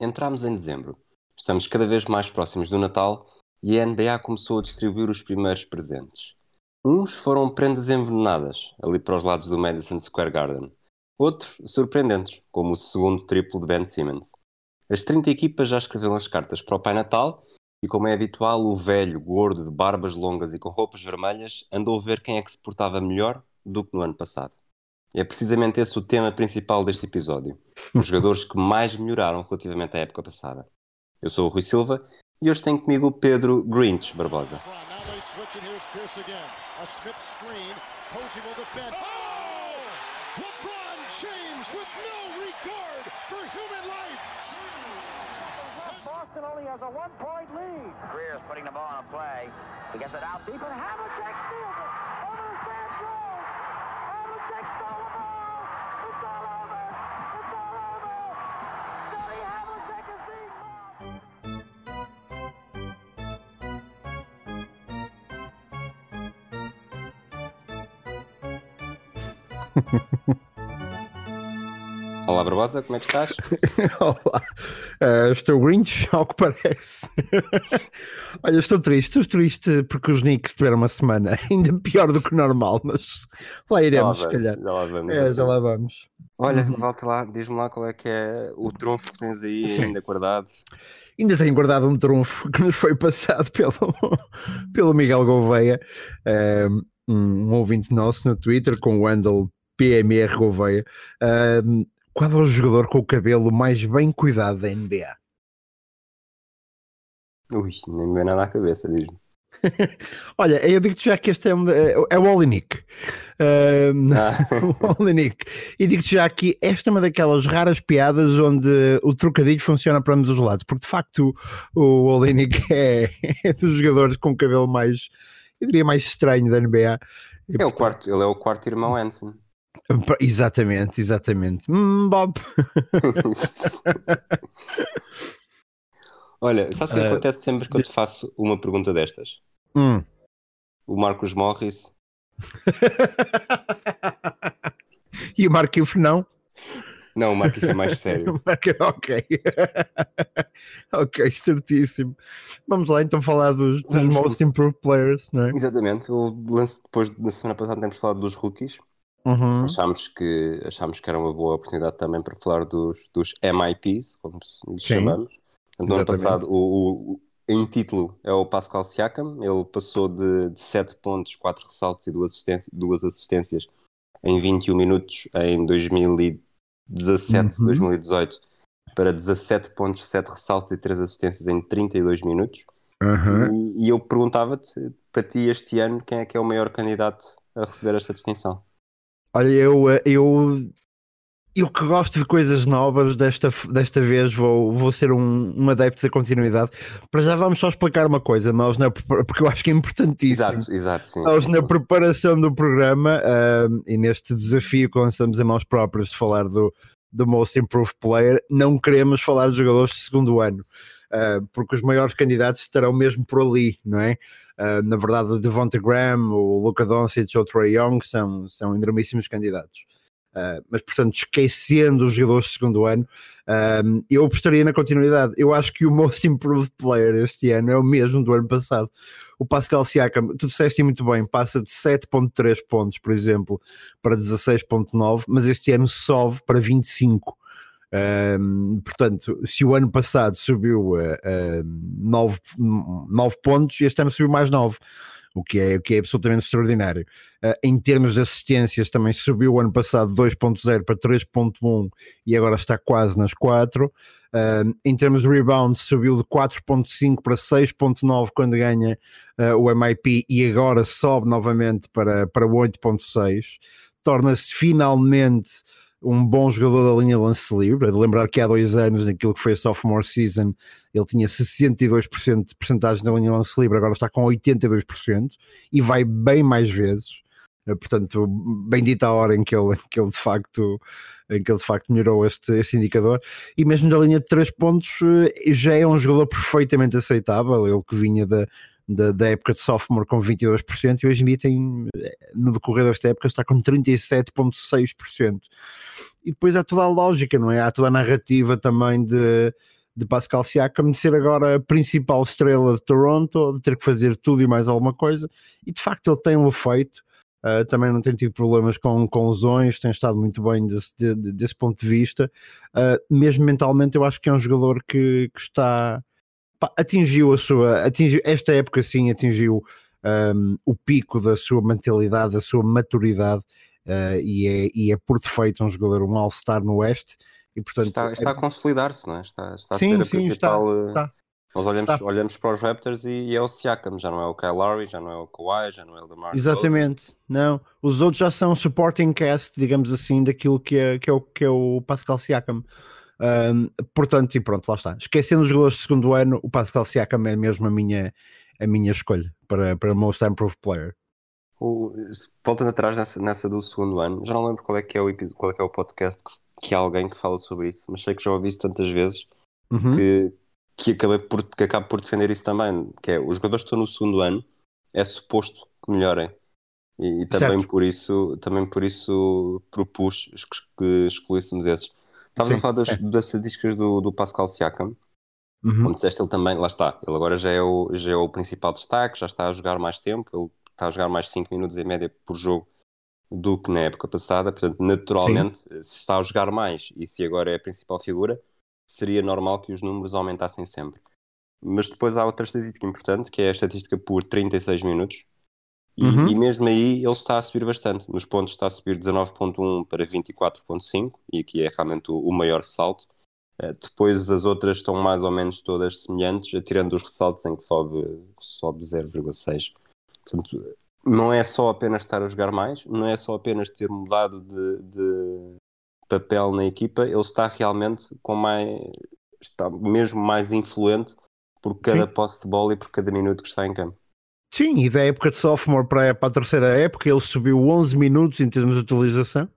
Entramos em dezembro. Estamos cada vez mais próximos do Natal e a NBA começou a distribuir os primeiros presentes. Uns foram prendas envenenadas, ali para os lados do Madison Square Garden. Outros, surpreendentes, como o segundo triplo de Ben Simmons. As 30 equipas já escreveram as cartas para o Pai Natal e, como é habitual, o velho, gordo, de barbas longas e com roupas vermelhas andou a ver quem é que se portava melhor do que no ano passado. É precisamente esse o tema principal deste episódio. Os jogadores que mais melhoraram relativamente à época passada. Eu sou o Rui Silva e hoje tenho comigo o Pedro Grinch Barbosa. Boston only has a one-point lead. Greer's putting the ball on a play. He gets it out deep, and Havlicek steals it. Olá Barbosa, como é que estás? Olá, uh, estou grinch, ao que parece. Olha, estou triste, estou triste porque os Knicks tiveram uma semana ainda pior do que normal, mas lá iremos, já lá se calhar. Já lá vamos. É, já lá vamos. Olha, Uhum. volta lá, diz-me lá qual é que é o trunfo que tens aí Sim. ainda guardado. Ainda tenho guardado um trunfo que nos foi passado pelo, pelo Miguel Gouveia, eh, um, um ouvinte nosso no Twitter, com o handle PMR Gouveia. Eh, qual é o jogador com o cabelo mais bem cuidado da NBA? Ui, nem me vem nada à cabeça, diz-me. Olha, eu digo-te já que este é, um, é, é o Olinik. Eh, Ah, o. E digo-te já que esta é uma daquelas raras piadas onde o trocadilho funciona para ambos os lados, porque de facto o, o Olinik é, é dos jogadores com o cabelo mais, eu diria, mais estranho da NBA. E, é o portanto, quarto, ele é o quarto irmão Anson. Exatamente, exatamente. Hum, Bob. Olha, sabes o que Ah, acontece sempre que eu te faço uma pergunta destas? Hum. O Marcos Morris, e o Marquinhos não? não, o Marcos é mais sério. Marca- ok. ok, certíssimo. Vamos lá então falar dos, dos most improved players, não é? Exatamente, o lance depois na semana passada temos falado dos rookies. Uhum. Achámos que, achámos que era uma boa oportunidade também para falar dos, dos MIPs, como lhes Sim, chamamos. No ano passado, o, o- em título, é o Pascal Siakam. Ele passou de, de 7 pontos, 4 ressaltos e 2 assistências, duas assistências em 21 minutos em 2017, Uhum. 2018 para 17 pontos, 7 ressaltos e 3 assistências em 32 minutos. Uhum. E, e eu perguntava-te, para ti este ano, quem é que é o maior candidato a receber esta distinção? Olha, eu, eh, eu, eu que gosto de coisas novas, desta, desta vez vou, vou ser um, um adepto da continuidade. Para já vamos só explicar uma coisa, nós na, porque eu acho que é importantíssimo. Exato, exato, sim. Nós na preparação do programa ah, e neste desafio que lançamos em mãos próprias de falar do, do Most Improved Player, não queremos falar de jogadores de segundo ano, ah, porque os maiores candidatos estarão mesmo por ali, não é? Ah, na verdade, o Devonta Graham, o Luka Doncic ou o Trae Young são, são enormíssimos candidatos. Ah, mas, portanto, esquecendo os jogadores de segundo ano, ah, eu apostaria na continuidade. Eu acho que o Most Improved Player este ano é o mesmo do ano passado o Pascal Siakam, tu disseste muito bem, passa de 7.3 pontos, por exemplo, para 16.9, mas este ano sobe para 25. Ahm, portanto, se o ano passado subiu uh, 9, 9 pontos, este ano subiu mais 9, o que é, o que é absolutamente extraordinário. Ah, em termos de assistências, também subiu o ano passado 2.0 para 3.1 e agora está quase nas 4. Um, em termos de rebound, subiu de 4.5 para 6.9 quando ganha uh, o MIP e agora sobe novamente para, para 8.6. Torna-se finalmente um bom jogador da linha lance livre. De lembrar que há dois anos, naquilo que foi a sophomore season, ele tinha 62% de porcentagem da linha lance livre, agora está com 82% e vai bem mais vezes. Uh, Portanto, bendita a hora em que ele, que ele de facto em que ele de facto melhorou este, este indicador e mesmo da linha de 3 pontos eh, já é um jogador perfeitamente aceitável, ele que vinha da, da, da época de sophomore com 22% e hoje em dia tem, no decorrer desta época está com 37,6% e depois há toda a lógica, não é? Há toda a narrativa também de, de Pascal Siakam de ser agora a principal estrela de Toronto, de ter que fazer tudo e mais alguma coisa, e de facto ele tem-o feito. Uh, também não tem tido problemas com, com lesões, tem estado muito bem desse, de, desse ponto de vista. Uh, mesmo mentalmente, eu acho que é um jogador que, que está pá, atingiu a sua, atingiu, esta época sim atingiu um, o pico da sua mentalidade, da sua maturidade, uh, e, é, e é por defeito um jogador, um All-Star no Oeste. E, portanto, está, está é... a consolidar-se, não é? Está, está a sim, ser a sim, principal. está, está. Nós olhamos, Está. olhamos para os Raptors e, e é o Siakam, já não é o Kyle Lowry, já não é o Kawhi, já não é o DeMar. Exatamente, não. Os outros já são supporting cast, digamos assim, daquilo que é, que é, o, que é o Pascal Siakam. Um, portanto, e pronto, lá está. Esquecendo os jogadores de segundo ano, o Pascal Siakam é mesmo a minha, a minha escolha para, para Most Improved Player. O, voltando atrás nessa, nessa do segundo ano, já não lembro qual é que é o, qual é, que é o podcast que, que há alguém que fala sobre isso, mas sei que já ouvi isso tantas vezes Uhum. que, que, acabei por, que acabo por defender isso também, que é os jogadores que estão no segundo ano é suposto que melhorem. E, e também Certo. por isso também por isso propus que excluíssemos esses. Estávamos Sim, a falar das, sim. das estatísticas do, do Pascal Siakam. Uhum. Como disseste, ele também, lá está, ele agora já é, o, já é o principal destaque, já está a jogar mais tempo, ele está a jogar mais 5 minutos em média por jogo do que na época passada, portanto, naturalmente, se está a jogar mais e se agora é a principal figura, seria normal que os números aumentassem sempre. Mas depois há outra estatística importante, que é a estatística por 36 minutos, e, Uhum. e mesmo aí ele está a subir bastante. Nos pontos está a subir 19.1 para 24.5, e aqui é realmente o, o maior salto. Eh, Depois as outras estão mais ou menos todas semelhantes, tirando os ressaltos em que sobe, sobe 0,6. Portanto, não é só apenas estar a jogar mais, não é só apenas ter mudado de, de papel na equipa, ele está realmente com mais. está mesmo mais influente por cada Sim. posse de bola e por cada minuto que está em campo. Sim, e da época de sophomore para, para a terceira época ele subiu 11 minutos em termos de utilização,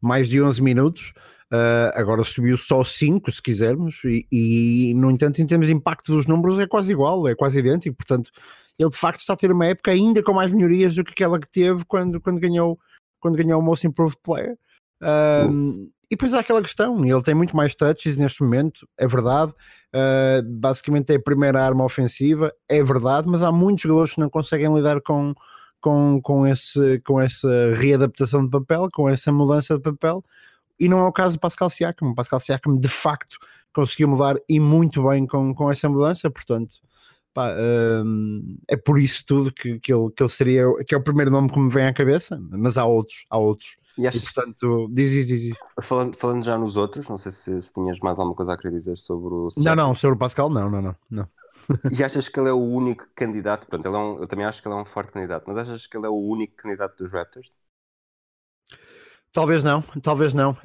mais de 11 minutos. Uh, agora subiu só 5, se quisermos, e, e, no entanto, em termos de impacto dos números, é quase igual, é quase idêntico. Portanto, ele de facto está a ter uma época ainda com mais melhorias do que aquela que teve quando, quando, ganhou, quando ganhou o Most Improved Player. Um, e depois há aquela questão, ele tem muito mais touches neste momento, é verdade. Uh, basicamente é a primeira arma ofensiva, é verdade, mas há muitos jogadores que não conseguem lidar com, com, com, esse, com essa readaptação de papel, com essa mudança de papel, e não é o caso de Pascal Siakam. Pascal Siakam de facto conseguiu mudar e muito bem com, com essa mudança, portanto. Pá, um, é por isso tudo que, que, ele, que ele seria que é o primeiro nome que me vem à cabeça, mas há outros, há outros. E, achas, e portanto, diz, diz, diz. Falando, falando, já nos outros, não sei se, se, tinhas mais alguma coisa a querer dizer sobre o. Não, não, sobre o Pascal, não, não, não. não. E achas que ele é o único candidato? Pronto, ele é um, eu também acho que ele é um forte candidato, mas achas que ele é o único candidato dos Raptors? Talvez não, talvez não, uh,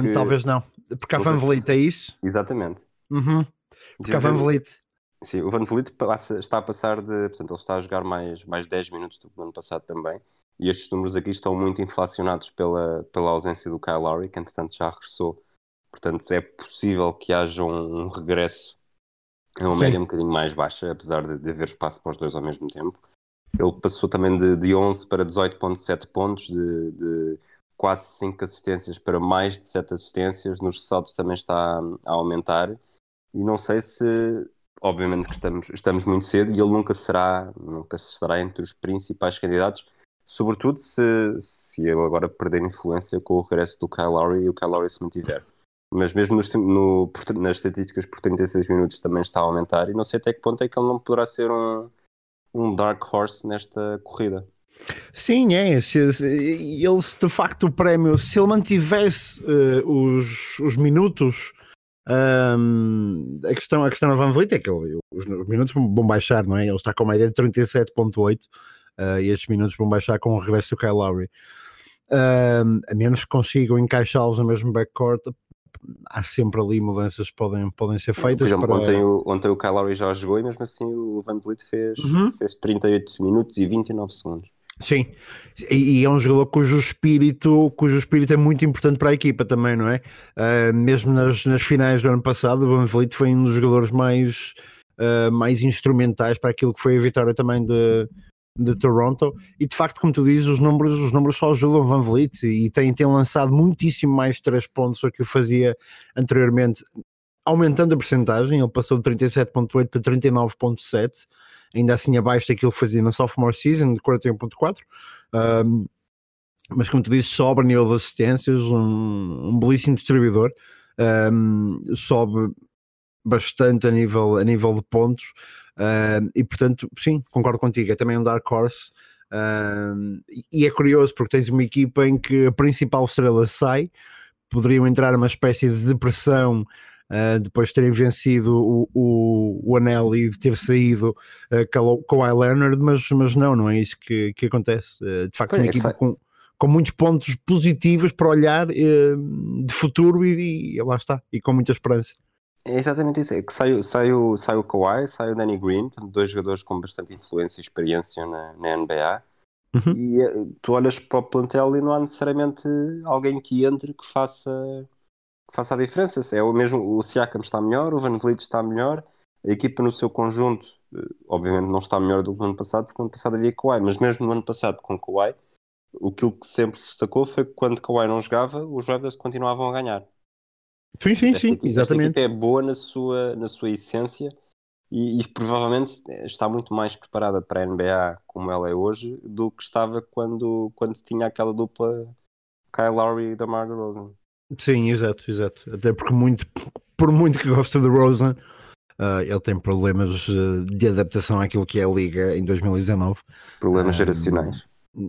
Porque... talvez não. Porque a Van Vliet é isso? Exatamente. Uhum. Porque a Van Vliet. Sim, o Van Vliet passa, está a passar de. Portanto, ele está a jogar mais, mais 10 minutos do que no ano passado também. E estes números aqui estão muito inflacionados pela, pela ausência do Kyle Lowry, que entretanto já regressou. Portanto, é possível que haja um, um regresso a uma Sim. média um bocadinho mais baixa, apesar de, de, haver espaço para os dois ao mesmo tempo. Ele passou também de, de 11 para 18,7 pontos, de, de, quase 5 assistências para mais de 7 assistências. Nos ressaltos também está a aumentar. E não sei se, obviamente que estamos, estamos muito cedo e ele nunca será, nunca estará entre os principais candidatos, sobretudo se, se ele agora perder influência com o regresso do Kyle Lowry e o Kyle Lowry se mantiver. Mas mesmo no, no, nas estatísticas por 36 minutos também está a aumentar e não sei até que ponto é que ele não poderá ser um, um dark horse nesta corrida. Sim, é. Se, ele, se de facto o prémio, se ele mantivesse uh, os, os minutos, um, a, questão, a questão da Van Vliet é que ele, os, os, minutos vão baixar, não é? Ele está com uma ideia de 37,8 uh, e estes minutos vão baixar com o regresso do Kyle Lowry. Uh, a menos que consigam encaixá-los no mesmo backcourt, há sempre ali mudanças que podem, podem ser feitas. Exemplo, para... ontem, o, ontem o Kyle Lowry já jogou e mesmo assim o Van Vliet fez, Uhum. fez 38 minutos e 29 segundos. Sim, e, e é um jogador cujo espírito, cujo espírito é muito importante para a equipa também, não é? Uh, mesmo nas, nas finais do ano passado, o Van Vliet foi um dos jogadores mais, uh, mais instrumentais para aquilo que foi a vitória também de, de Toronto. E de facto, como tu dizes, os números, os números só ajudam Van Vliet e tem, tem lançado muitíssimo mais três pontos do que o fazia anteriormente. aumentando a percentagem, ele passou de 37.8 para 39.7, ainda assim abaixo daquilo que fazia na sophomore season de 41.4. Um, mas como tu disse, sobe a nível de assistências, um, um belíssimo distribuidor, um, sobe bastante a nível, a nível de pontos, e portanto, sim, concordo contigo, é também um dark horse, um, e é curioso porque tens uma equipa em que a principal estrela sai, poderiam entrar numa espécie de depressão Uh, depois de terem vencido o, o, o anel e de ter saído uh, com o Leonard, mas, mas não, não é isso que, que acontece. Uh, de facto, uma é equipa com, com muitos pontos positivos para olhar de futuro e, e, lá está, e com muita esperança. É exatamente isso, é que sai, sai, o, sai o Kawhi, sai o Danny Green, dois jogadores com bastante influência e experiência na, na NBA, uhum. e tu olhas para o plantel e não há necessariamente alguém que entre que faça que faça a diferença. É o mesmo, o Siakam está melhor, o Van Vliet está melhor, a equipa no seu conjunto, eh, obviamente não está melhor do que no ano passado, porque no ano passado havia Kawhi, mas mesmo no ano passado com Kawhi, aquilo que sempre se destacou foi que quando Kawhi não jogava, os Raptors continuavam a ganhar. Sim, sim, esta sim, equipa, exatamente. Esta é boa na sua, na sua essência e, e, provavelmente está muito mais preparada para a NBA como ela é hoje do que estava quando, quando tinha aquela dupla Kyle Lowry e DeMar DeRozan. Sim, exato, exato. Até porque muito, por muito que goste de Rosen, uh, ele tem problemas uh, de adaptação àquilo que é a liga em 2019. Problemas um, geracionais.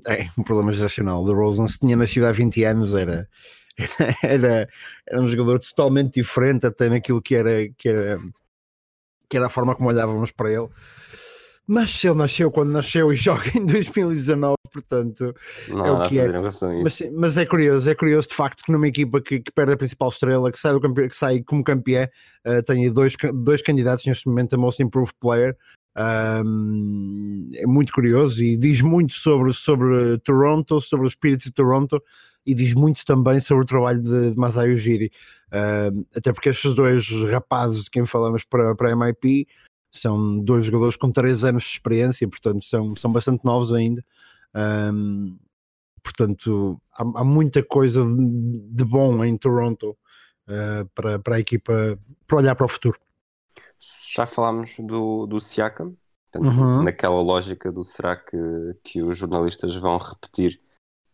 É, um problema geracional. De Rosen, se tinha nascido há 20 anos, era, era, era um jogador totalmente diferente até naquilo que era, que era, que era a forma como olhávamos para ele. Mas ele nasceu quando nasceu e joga em 2019, portanto não, é o que é. Mas, mas, é curioso, é curioso de facto que numa equipa que, que perde a principal estrela, que sai, do campe... que sai como campeã, uh, tenha dois, dois candidatos neste momento a Most Improved Player. Um, é muito curioso e diz muito sobre, sobre Toronto, sobre o espírito de Toronto e diz muito também sobre o trabalho de, de Masai Ujiri. Uh, até porque estes dois rapazes de quem falamos para, para a MIP são dois jogadores com três anos de experiência, portanto são, são bastante novos ainda. Um, portanto, há, há, muita coisa de bom em Toronto uh, para, para a equipa para olhar para o futuro. Já falámos do, do Siakam, portanto, uhum. naquela lógica do será que, que os jornalistas vão repetir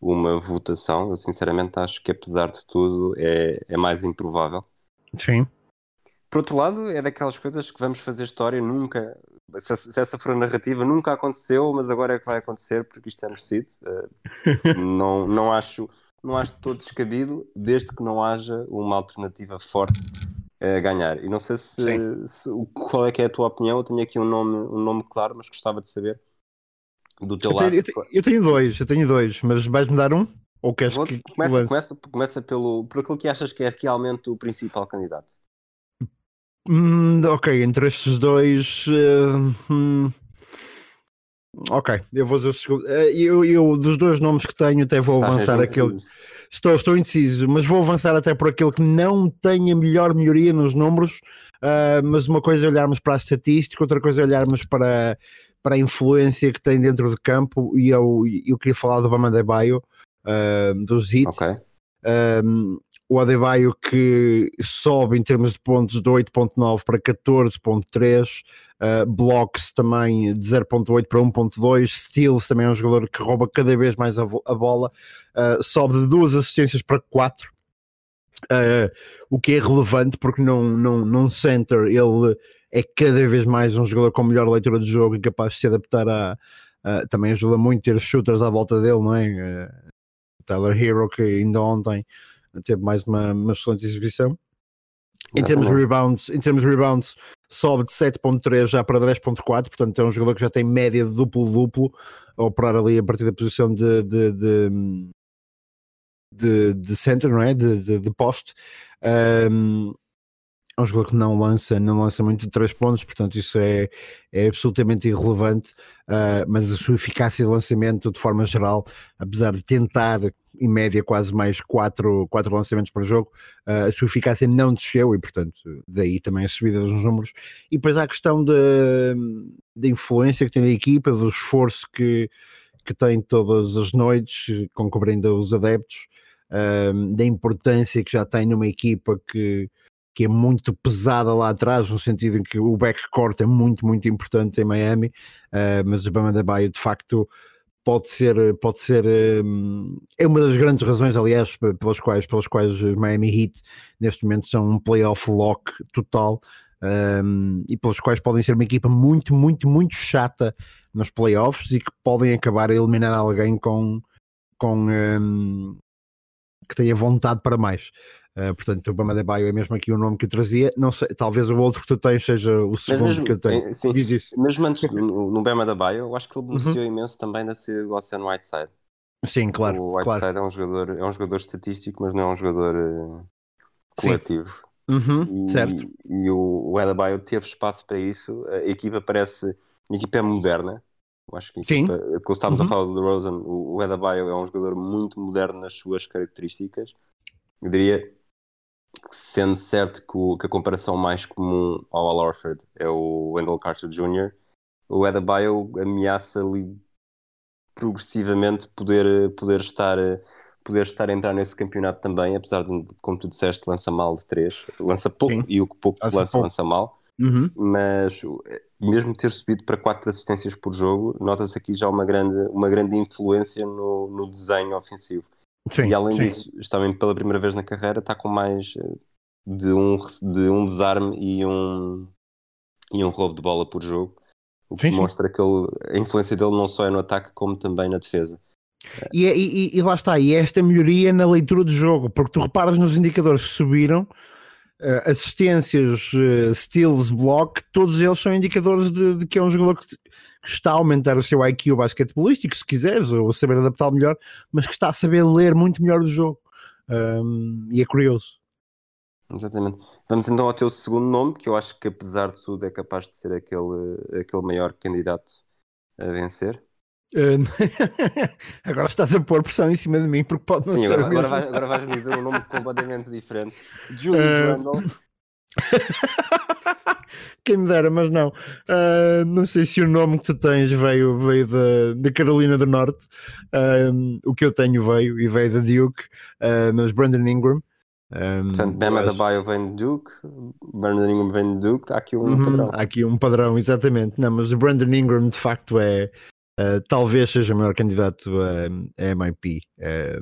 uma votação? Eu sinceramente acho que apesar de tudo é, é mais improvável. Sim. Por outro lado, é daquelas coisas que vamos fazer história nunca. Se, se essa for a narrativa, nunca aconteceu, mas agora é que vai acontecer porque isto é merecido. Uh, não, não, acho, não acho todo descabido, desde que não haja uma alternativa forte a ganhar. E não sei se, se, qual é que é a tua opinião. Eu tenho aqui um nome, um nome claro, mas gostava de saber do teu eu lado. Tenho, eu, tenho, eu, tenho, dois, eu tenho dois, mas vais-me dar um? Ou queres Vou, que começa, começa, começa pelo, por aquilo que achas que é realmente o principal candidato. Hum, ok, entre estes dois. Uh, hum, ok, eu vou dizer o segundo. Uh, eu, eu, dos dois nomes que tenho, até vou Estás avançar aquele. Estou, estou indeciso, mas vou avançar até por aquele que não tem a melhor melhoria nos números. Uh, mas uma coisa é olharmos para a estatística, outra coisa é olharmos para, para a influência que tem dentro do campo. E eu, eu queria falar do Bama de Baio, uh, dos hits. Okay o Adebayo que sobe em termos de pontos de 8.9 para 14.3, uh, blocks também de 0.8 para 1.2, steals também é um jogador que rouba cada vez mais a, a bola, uh, sobe de duas assistências para 4, uh, o que é relevante porque num, num, num center ele é cada vez mais um jogador com melhor leitura de jogo e capaz de se adaptar a, também ajuda muito ter shooters à volta dele, não é? Uh, Tyler Hero que ainda ontem teve mais uma, uma excelente exibição. Em termos, de rebounds, em termos de rebounds, sobe de 7.3 já para 10.4, portanto é um jogador que já tem média de duplo-duplo, a operar ali a partir da posição de, de, de, de, de center, não é? De, de, de poste. Um, é um jogador que não lança, não lança muito de 3 pontos, portanto isso é, é absolutamente irrelevante, uh, mas a sua eficácia de lançamento de forma geral, apesar de tentar em média quase mais 4, quatro lançamentos por jogo, uh, a sua eficácia não desceu e portanto daí também a subida dos números. E depois há a questão da influência que tem a equipa, do esforço que, que tem todas as noites, concobrindo os adeptos, uh, da importância que já tem numa equipa que que é muito pesada lá atrás, no sentido em que o backcourt é muito, muito importante em Miami, uh, mas o Bama da Baia de facto pode ser, pode ser um, é uma das grandes razões, aliás, pelas quais, pelas quais os Miami Heat neste momento são um playoff lock total um, e pelos quais podem ser uma equipa muito, muito, muito chata nos playoffs e que podem acabar a eliminar alguém com, com um, que tenha vontade para mais. Uh, portanto, o Bama de Baio é mesmo aqui o nome que eu trazia. Não sei, talvez o outro que tu tens seja o segundo mesmo, que eu tenho. Sim, Diz isso. Mesmo antes no, no Bama da Baio, eu acho que ele beneficiou uhum. imenso também da saída do Oceano Whiteside. Sim, claro. O Whiteside claro. é um jogador, é um jogador estatístico, mas não é um jogador uh, coletivo. Uhum, e, certo. E o, o Adebayo teve espaço para isso. A equipa parece. A equipa é moderna. Eu acho que equipa, Sim. quando estávamos Uhum. a falar do DeRozan, o, o Adebayo é um jogador muito moderno nas suas características. Eu diria sendo certo que, o- que a comparação mais comum ao Al Horford é o Wendell Carter Jr., o Adebayo ameaça ali progressivamente poder, poder estar poder estar a entrar nesse campeonato também, apesar de, como tu disseste, lança mal de 3, lança pouco Sim. e o que pouco Lança lança, pouco. lança mal, Uhum. mas mesmo ter subido para 4 assistências por jogo, nota-se aqui já uma grande, uma grande influência no, no desenho ofensivo. Sim, e além sim. disso, está mesmo pela primeira vez na carreira, está com mais eh, de um, de um desarme e um, e um roubo de bola por jogo. O que Sim, mostra que ele, a influência dele não só é no ataque, como também na defesa. E, é- e- e- lá está, e é esta melhoria na leitura do jogo, porque tu reparas nos indicadores que subiram, assistências, eh, steals, block, todos eles são indicadores de, de que é um jogador que, que está a aumentar o seu IQ basquetebolístico, se quiseres, ou saber adaptá-lo melhor, mas que está a saber ler muito melhor o jogo. Um, e é curioso. Exatamente. Vamos então ao teu segundo nome, que eu acho que apesar de tudo é capaz de ser aquele, aquele maior candidato a vencer. Um, agora estás a pôr pressão em cima de mim porque pode não Sim, ser agora, agora, vais, agora vais dizer um nome completamente diferente. Julius Eh, Randle. Quem me dera, mas não. Ah, não sei se o nome que tu tens veio, veio da, da Carolina do Norte. Ah, o que eu tenho veio e veio da Duke, ah, mas Brandon Ingram. Ah, Portanto, Bama eu da acho- Baio vem de Duke, Brandon Ingram vem de Duke, há aqui um Uhum, padrão. Há aqui um padrão, exatamente. Não, mas o Brandon Ingram de facto é ah, talvez seja o maior candidato a, a MIP. Ah,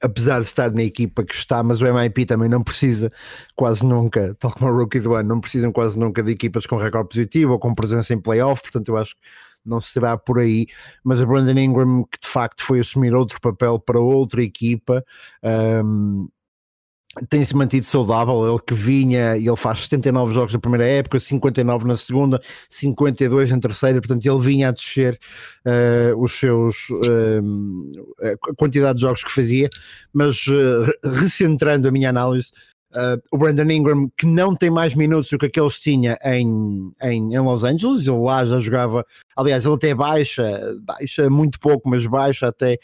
apesar de estar na equipa que está, mas o MIP também não precisa quase nunca, tal como o Rookie do ano, não precisam quase nunca de equipas com recorde positivo ou com presença em playoff, portanto eu acho que não será por aí, mas a Brandon Ingram que de facto foi assumir outro papel para outra equipa, ahm, tem-se mantido saudável, ele que vinha e ele faz 79 jogos na primeira época, 59 na segunda, 52 na terceira, portanto ele vinha a descer eh, os seus ehm, a quantidade de jogos que fazia, mas re- recentrando a minha análise, o Brandon Ingram que não tem mais minutos do que aqueles tinha em, em, em Los Angeles, ele lá já jogava, aliás ele até baixa, baixa muito pouco, mas baixa até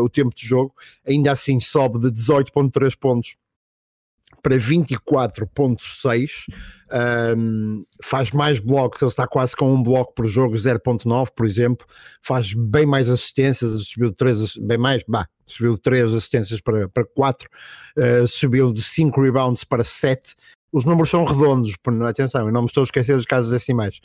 o tempo de jogo, ainda assim sobe de 18.3 pontos para 24.6 um, faz mais blocos, ele está quase com um bloco por jogo 0.9 por exemplo, faz bem mais assistências, subiu de 3 bem mais, bah, subiu de 3 assistências para, para 4 uh, subiu de 5 rebounds para 7 os números são redondos, atenção, eu não me estou a esquecer dos casos decimais.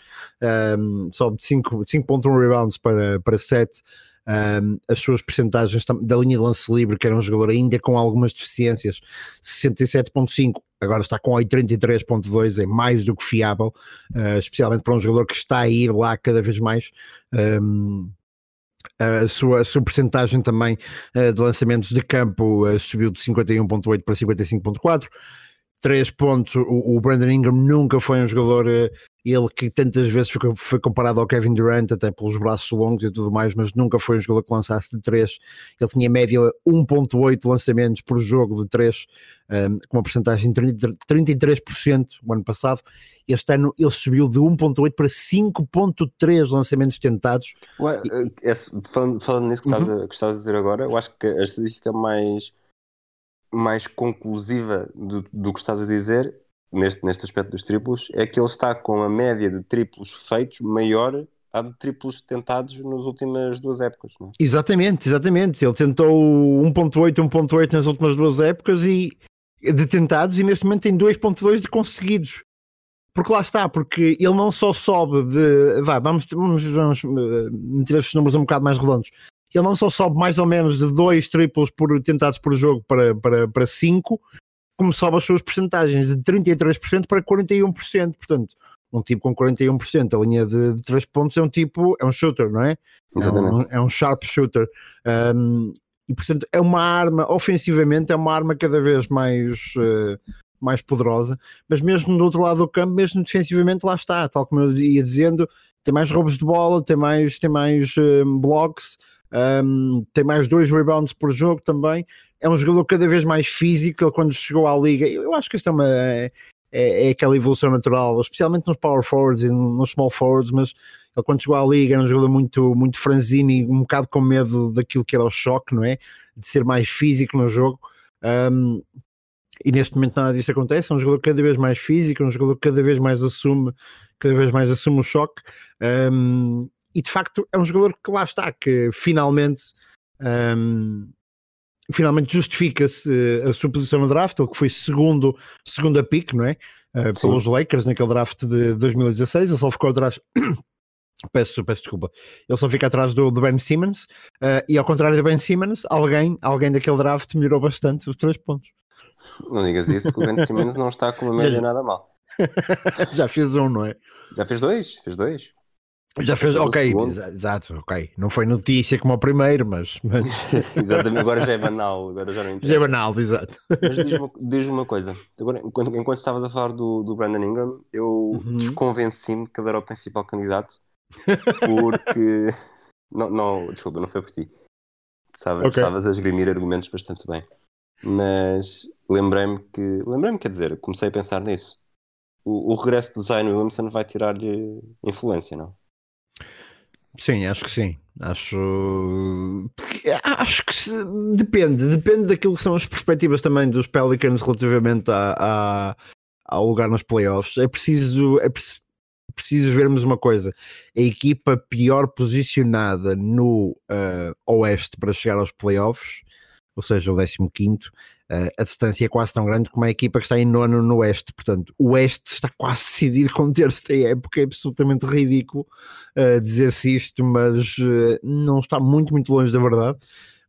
Um, sobe de 5 de 5.1 rebounds para, para 7 um, as suas percentagens da linha de lance livre, que era um jogador ainda com algumas deficiências, 67.5, agora está com 83.2, é mais do que fiável, uh, especialmente para um jogador que está a ir lá cada vez mais. Um, a sua, a sua percentagem também uh, de lançamentos de campo uh, subiu de 51.8 para 55.4 três pontos, o, o Brandon Ingram nunca foi um jogador uh, ele que tantas vezes foi, foi comparado ao Kevin Durant, até pelos braços longos e tudo mais, mas nunca foi um jogador que lançasse de 3. Ele tinha média 1.8 lançamentos por jogo de 3, um, com uma porcentagem de 30 33% o ano passado. Este ano ele subiu de 1.8 para 5.3 lançamentos tentados. Ué, eh, esse- falando, falando nisso que, Uhum. estás a, que estás a dizer agora, eu acho que a estatística mais, mais conclusiva do, do que estás a dizer, neste, neste aspecto dos triplos, é que ele está com a média de triplos feitos maior à de triplos tentados nas últimas duas épocas. Não é? Exatamente, exatamente. Ele tentou 1.8, 1.8 nas últimas duas épocas e, de tentados e neste momento tem 2.2 de conseguidos. Porque lá está, porque ele não só sobe de. Vai, vamos, vamos, vamos eh, meter estes números um bocado mais redondos. Ele não só sobe mais ou menos de 2 triplos por, tentados por jogo para 5, para, para cinco, como sobe as suas percentagens de 33% para 41%. Portanto, um tipo com 41%, a linha de, de 3 pontos é um tipo, é um shooter, não é? Exatamente. É um, é um sharp shooter. Um, e portanto é uma arma, ofensivamente, é uma arma cada vez mais, uh, mais poderosa, mas mesmo do outro lado do campo, mesmo defensivamente, lá está, tal como eu ia dizendo, tem mais roubos de bola, tem mais, tem mais um, blocks, um, tem mais dois rebounds por jogo também. É um jogador cada vez mais físico. Ele, quando chegou à liga, eu acho que esta é uma. É, é, aquela evolução natural, especialmente nos power forwards e nos small forwards, mas ele quando chegou à liga era um jogador muito, muito franzino e um bocado com medo daquilo que era o choque, não é? De ser mais físico no jogo. Um, e neste momento nada disso acontece, é um jogador cada vez mais físico, um jogador cada vez mais assume, cada vez mais assume o choque. Um, e de facto é um jogador que lá está, que finalmente um, finalmente justifica-se a sua posição no draft, ele que foi segundo, segundo a pick, não é? Uh, pelos Lakers naquele draft de 2016, ele só ficou atrás Peço, peço desculpa. Ele só fica atrás do, do Ben Simmons uh, e ao contrário do Ben Simmons, alguém, alguém daquele draft melhorou bastante os três pontos. Não digas isso, que o Ben Simmons não está com uma média nada mal. Já fez um, não é? Já fez dois, fez dois. Já fez, ok, exato, ok. Não foi notícia como o primeiro, mas. mas... Exatamente, agora já é banal. Agora já, não já é banal, exato. Mas diz-me diz uma coisa: agora, enquanto, enquanto estavas a falar do, do Brandon Ingram, eu uhum. desconvenci-me que ele era o principal candidato porque. não, não, desculpa, não foi por ti. Estavas, okay. a esgrimir argumentos bastante bem. Mas lembrei-me que. Lembrei-me, quer dizer, comecei a pensar nisso. O, o regresso do Zion Williamson vai tirar-lhe influência, não? Sim, acho que sim. Acho. Acho que se... depende, depende daquilo que são as perspectivas também dos Pelicans relativamente a, a, ao lugar nos playoffs. É preciso, é preciso vermos uma coisa: a equipa pior posicionada no uh, Oeste para chegar aos playoffs, ou seja, o 15, uh, eh, a distância é quase tão grande como a equipa que está em nono no Oeste. Portanto, o Oeste está quase decidido com terça época. É absolutamente ridículo uh, dizer-se isto, mas não está muito, muito longe da verdade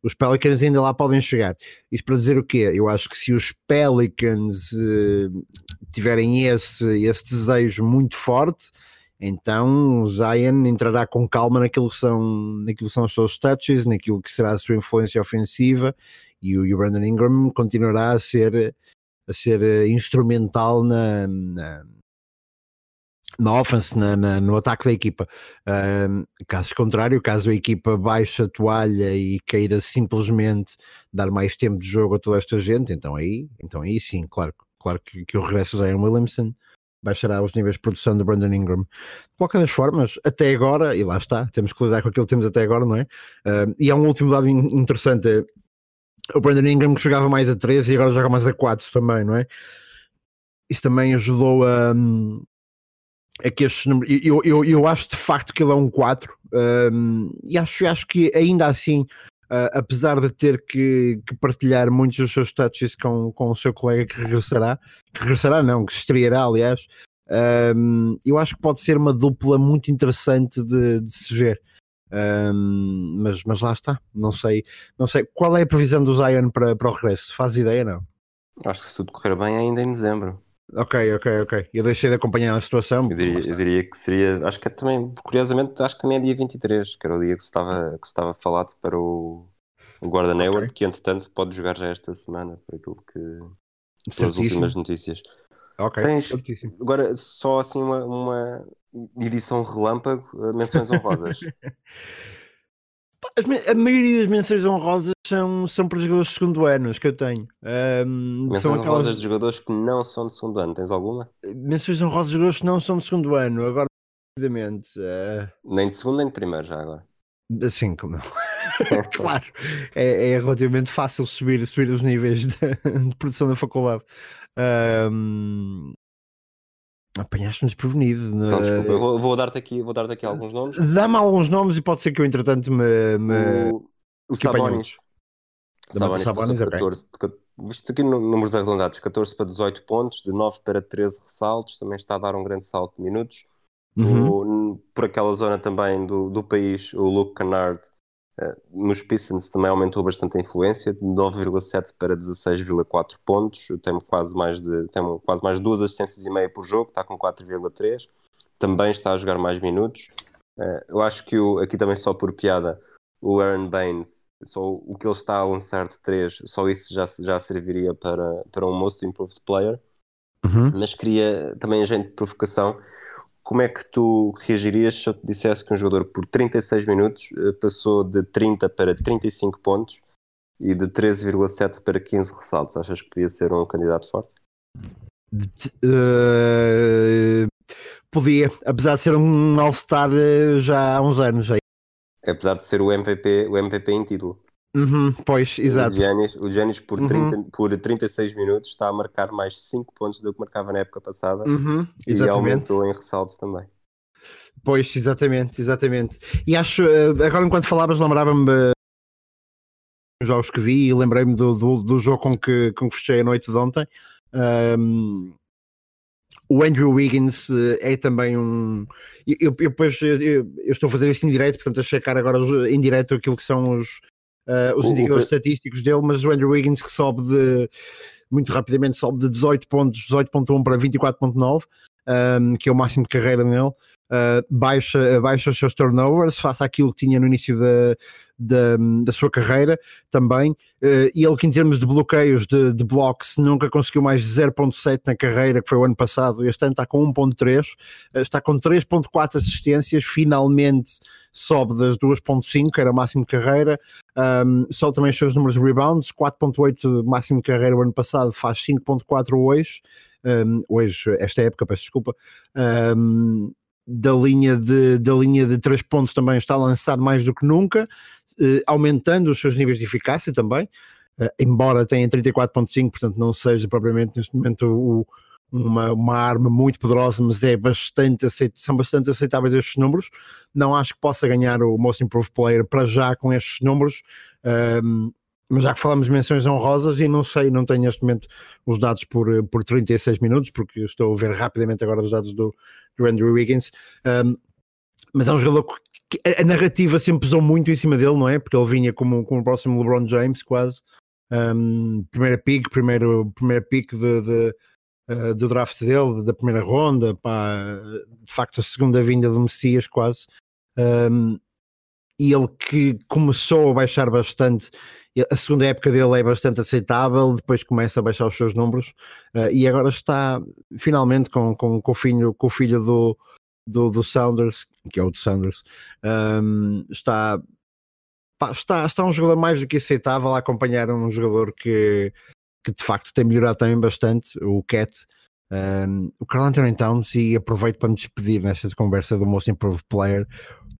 os Pelicans ainda lá podem chegar. Isto para dizer o quê? Eu acho que se os Pelicans uh, tiverem esse, esse desejo muito forte, então o Zion entrará com calma naquilo que são, naquilo que são os seus touches, naquilo que será a sua influência ofensiva e o, e o Brandon Ingram continuará a ser, a ser uh, instrumental na, na na offense, na, na, no ataque da equipa. Caso contrário, caso a equipa baixe a toalha e queira simplesmente dar mais tempo de jogo a toda esta gente, então aí, então aí sim, claro, claro que, que o regresso de Zion Williamson baixará os níveis de produção de Brandon Ingram. De qualquer das formas, até agora, e lá está, temos que lidar com aquilo que temos até agora, não é? E há um último dado interessante, o Brandon Ingram que jogava mais a 13 e agora joga mais a 4 também, não é? Isso também ajudou a, é que estes números, eu, eu, eu acho de facto que ele é um 4 um, e acho, acho que ainda assim, uh, apesar de ter que, que, partilhar muitos dos seus touches com, com o seu colega que regressará, que regressará não, que se estreará aliás, um, eu acho que pode ser uma dupla muito interessante de, de se ver. Um, mas, mas lá está, não sei, não sei qual é a previsão do Zion para, para o regresso, faz ideia não? Acho que se tudo correr bem ainda em dezembro. Ok, ok, ok. Eu deixei de acompanhar a situação. Eu diria, eu diria, que seria, acho que é também, curiosamente, acho que também é dia 23, que era o dia que se estava, que se estava falado para o, o Gordon okay. Hayward, que entretanto pode jogar já esta semana, por aquilo que. pelas últimas notícias. Ok, Tens, agora só assim uma, uma edição relâmpago, eh, menções honrosas. a maioria das menções honrosas são, são para jogadores de segundo ano, as que eu tenho. Um, menções são aquelas... honrosas de jogadores que não são de segundo ano, tens alguma? Menções honrosas de jogadores que não são de segundo ano, agora, rapidamente. Uh... Nem de segundo nem de primeiro, já agora. Sim, como não. claro, é, é, relativamente fácil subir, subir os níveis de, de produção da faculdade. Um, Apanhaste-me desprevenido. Não, desculpa, vou, vou dar-te aqui, vou dar aqui alguns nomes. Dá-me alguns nomes e pode ser que eu, entretanto, me. me... O, o Sabonis. Sabonis, Sabonis 14, okay. visto aqui números arredondados, 14 para 18 pontos, de 9 para 13 ressaltos, também está a dar um grande salto de minutos. Uhum. O- por aquela zona também do, do país, o Luke Kennard eh, nos Pistons também aumentou bastante a influência, de 9,7 para 16,4 pontos, tem quase mais de tem quase mais duas assistências e meia por jogo, está com 4,3, também está a jogar mais minutos. Eh, eu acho que o- aqui também só por piada, o Aaron Baines, só o que ele está a lançar de 3, só isso já, já serviria para, para um Most Improved Player Uhum. mas queria também, gente de provocação, como é que tu reagirias se eu te dissesse que um jogador por 36 minutos eh, passou de 30 para 35 pontos e de 13,7 para 15 ressaltos? Achas que podia ser um candidato forte? Eh, podia, apesar de ser um All-Star eh, já há uns anos. aí. Apesar de ser o MVP, o MVP em título. Uhum, pois, exato. O Giannis, o Giannis por, Uhum. 30 por 36 minutos está a marcar mais 5 pontos do que marcava na época passada Uhum, e exatamente. aumentou em ressaltos também. Pois, exatamente, exatamente. E acho, eh, agora enquanto falavas, lembrava-me eh, dos jogos que vi e lembrei-me do, do, do jogo com que, com que fechei a noite de ontem. Ahm, o Andrew Wiggins eh, é também um. Eu, eu, eu eu, estou a fazer isto em direto, portanto, a checar agora em direto aquilo que são os, eh, os O- o indicadores pre- estatísticos dele, mas o Andrew Wiggins que sobe de muito rapidamente, sobe de 18 pontos, 18.1 para 24.9, ahm, que é o máximo de carreira nele. Uh, baixa, baixa os seus turnovers, faça aquilo que tinha no início da, da, da sua carreira também. Uh, e ele que em termos de bloqueios de, de blocks nunca conseguiu mais 0.7 na carreira, que foi o ano passado, este ano está com 1.3, uh, está com 3.4 assistências, finalmente sobe das 2.5, que era o máximo de carreira, um, também os seus números de rebounds, 4.8 máximo de carreira o ano passado, faz 5.4 hoje, um, hoje, esta época, peço desculpa, um, da linha de, da linha de 3 pontos também está lançado mais do que nunca, eh, aumentando os seus níveis de eficácia também, eh, embora tenha 34.5, portanto não seja propriamente neste momento o- uma, uma arma muito poderosa, mas é bastante são bastante aceitáveis estes números. Não acho que possa ganhar o Most Improved Player para já com estes números. ehm, mas já que falamos menções honrosas e não sei, não tenho neste momento os dados por, eh, por 36 minutos, porque estou a ver rapidamente agora os dados do, do Andrew Wiggins, um, mas é um jogador que a, a narrativa sempre pesou muito em cima dele, não é? Porque ele vinha como, como o próximo LeBron James, quase. Um, primeira pick, primeiro, primeira pick de, de, uh, do draft dele, da primeira ronda, pá, de facto a segunda vinda do Messias, quase. Um, e ele que começou a baixar bastante, a segunda época dele é bastante aceitável, depois começa a baixar os seus números uh, e agora está finalmente com, com, com o filho, com o filho do, do, do que é o de Sounders, um, está, pá, está, está um jogador mais do que aceitável a acompanhar um jogador que, que de facto tem melhorado também bastante, o Cat. Um, o Carl Anthony Towns, e aproveito para me despedir nesta conversa do Most Improved Player.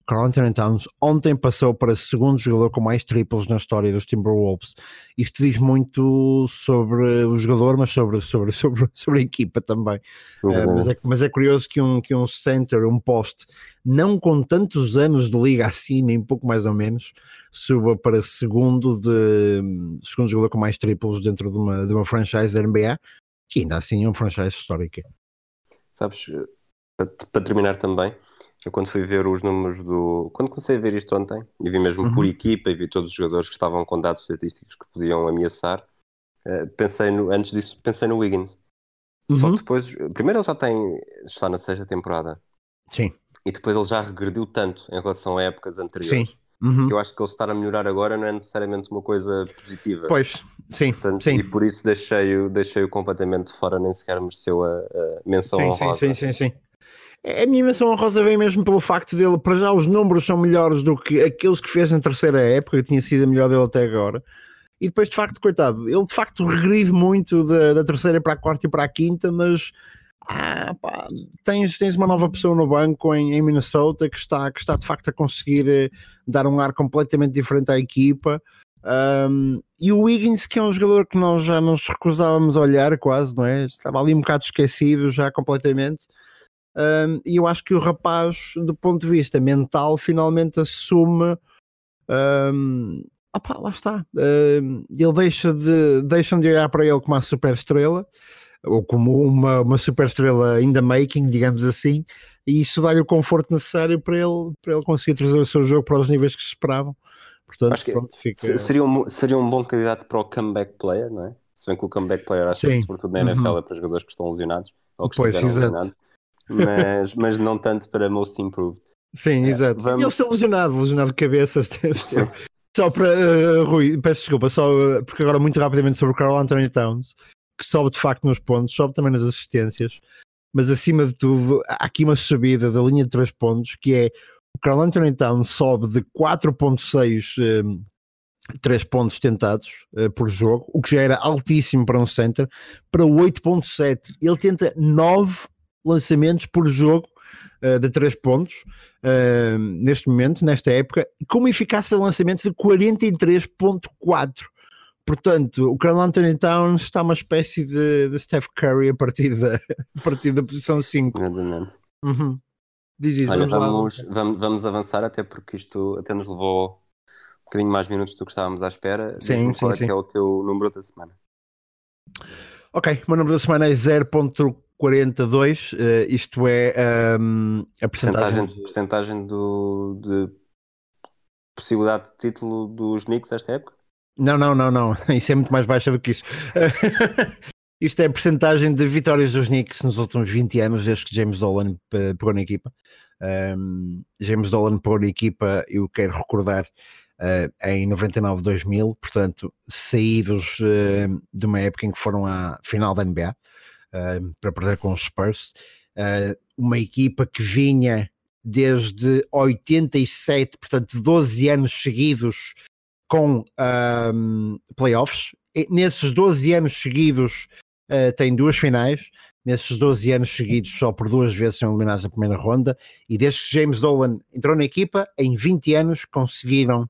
Carl Anthony Towns ontem passou para segundo jogador com mais triplos na história dos Timberwolves. Isto diz muito sobre o jogador, mas sobre, sobre, sobre, sobre a equipa também. Uh, mas, é, mas, é, curioso que um, que um center, um poste, não com tantos anos de liga assim, nem pouco mais ou menos, suba para segundo de segundo jogador com mais triplos dentro de uma, de uma franchise da NBA, que ainda assim é uma franchise histórica. Sabes, para terminar também, eu quando fui ver os números do. Quando comecei a ver isto ontem, e vi mesmo uhum. por equipa e vi todos os jogadores que estavam com dados estatísticos que podiam ameaçar, uh, pensei no, antes disso pensei no Wiggins. Uhum. Só que depois, primeiro ele já tem, está na sexta temporada. Sim. E depois ele já regrediu tanto em relação a épocas anteriores. Sim. Uhum. Que eu acho que ele estar a melhorar agora não é necessariamente uma coisa positiva. Pois, sim, Portanto, sim. E por isso deixei-o deixei completamente fora, nem sequer mereceu a, a menção sim, honrosa. Sim, sim, sim, sim. A minha menção honrosa vem mesmo pelo facto dele, para já os números são melhores do que aqueles que fez na terceira época, que tinha sido a melhor dele até agora. E depois, de facto, coitado, ele de facto regride muito da, da terceira para a quarta e para a quinta, mas ah, pá, tens, tens uma nova pessoa no banco em, em, Minnesota que está, que está de facto a conseguir eh, dar um ar completamente diferente à equipa. Um, e o Wiggins, que é um jogador que nós já nos recusávamos a olhar, quase, não é? Estava ali um bocado esquecido já completamente. Um, e eu acho que o rapaz, do ponto de vista mental, finalmente assume um, opá, lá está. Uh, ele deixa de, deixam de olhar para ele como uma super estrela ou como uma, uma super estrela in the making, digamos assim, e isso dá-lhe o conforto necessário para ele, para ele conseguir trazer o seu jogo para os níveis que se esperavam. Portanto, Acho que pronto, fica... seria, um, seria um bom candidato para o comeback player, não é? Se bem que o comeback player acho que Sim. sobretudo na NFL Uhum. é para jogadores que estão lesionados ou que Pois, exato. lesionados, mas, mas não tanto para most improved. Sim, exato. É, vamos- E ele está lesionado, lesionado de cabeça. Só para, uh, Rui, peço desculpa, só uh, porque agora muito rapidamente sobre o Carl Anthony Towns, que sobe de facto nos pontos, sobe também nas assistências, mas acima de tudo, há aqui uma subida da linha de 3 pontos, que é o Carl Anthony Towns sobe de 4.6 um, 3 pontos tentados uh, por jogo, o que já era altíssimo para um center, para 8.7. Ele tenta 9 lançamentos por jogo uh, de 3 pontos uh, neste momento, nesta época, com uma eficácia de lançamento de 43.4. Portanto, o Carl Anthony Towns está uma espécie de, de Steph Curry a partir da, a partir da posição 5. Exatamente. Uhum. Diz isso, Olha, vamos vamos, vamos, vamos avançar, até porque isto até nos levou um bocadinho mais minutos do que estávamos à espera. Sim, qual sim, é que sim. é o teu número da semana. Ok, o meu número da semana é 0.42, eh, isto é ehm, a Percentagem, percentagem. percentagem do, de possibilidade de título dos Knicks esta época? Não, não, não, não, isso é muito mais baixa do que isso. isto é a percentagem de vitórias dos Knicks nos últimos 20 anos, desde que James Dolan eh, pegou na equipa. Ehm, James Dolan pegou na equipa, eu quero recordar, eh, em 99-2000, portanto, saídos eh, de uma época em que foram à final da NBA para perder com os Spurs. Eh, uma equipa que vinha desde 87, portanto, 12 anos seguidos com ahm, playoffs. E nesses 12 anos seguidos eh, tem duas finais. Nesses 12 anos seguidos, só por duas vezes são eliminados na primeira ronda. E desde que James Dolan entrou na equipa, em 20 anos conseguiram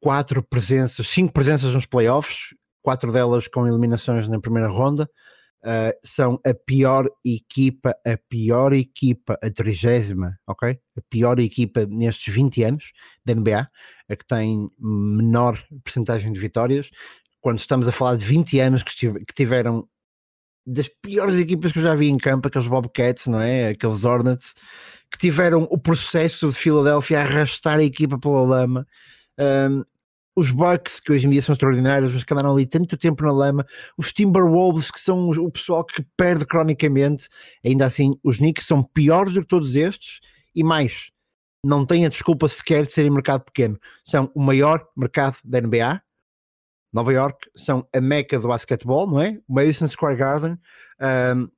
quatro presenças, cinco presenças nos playoffs, quatro delas com eliminações na primeira ronda. Uh, são a pior equipa, a pior equipa, a trigésima, ok? A pior equipa nestes 20 anos da NBA, a que tem menor percentagem de vitórias. Quando estamos a falar de 20 anos que, tiveram das piores equipas que eu já vi em campo, aqueles Bobcats, não é? Aqueles Hornets, que tiveram o processo de Filadélfia a arrastar a equipa pela lama. Um, os Bucks, que hoje em dia são extraordinários, mas que andaram ali tanto tempo na lama, os Timberwolves, que são o pessoal que perde cronicamente, ainda assim, os Knicks são piores do que todos estes, e mais, não têm a desculpa sequer de serem mercado pequeno. São o maior mercado da NBA, Nova York, são a meca do basquetebol, não é? O Madison Square Garden. um,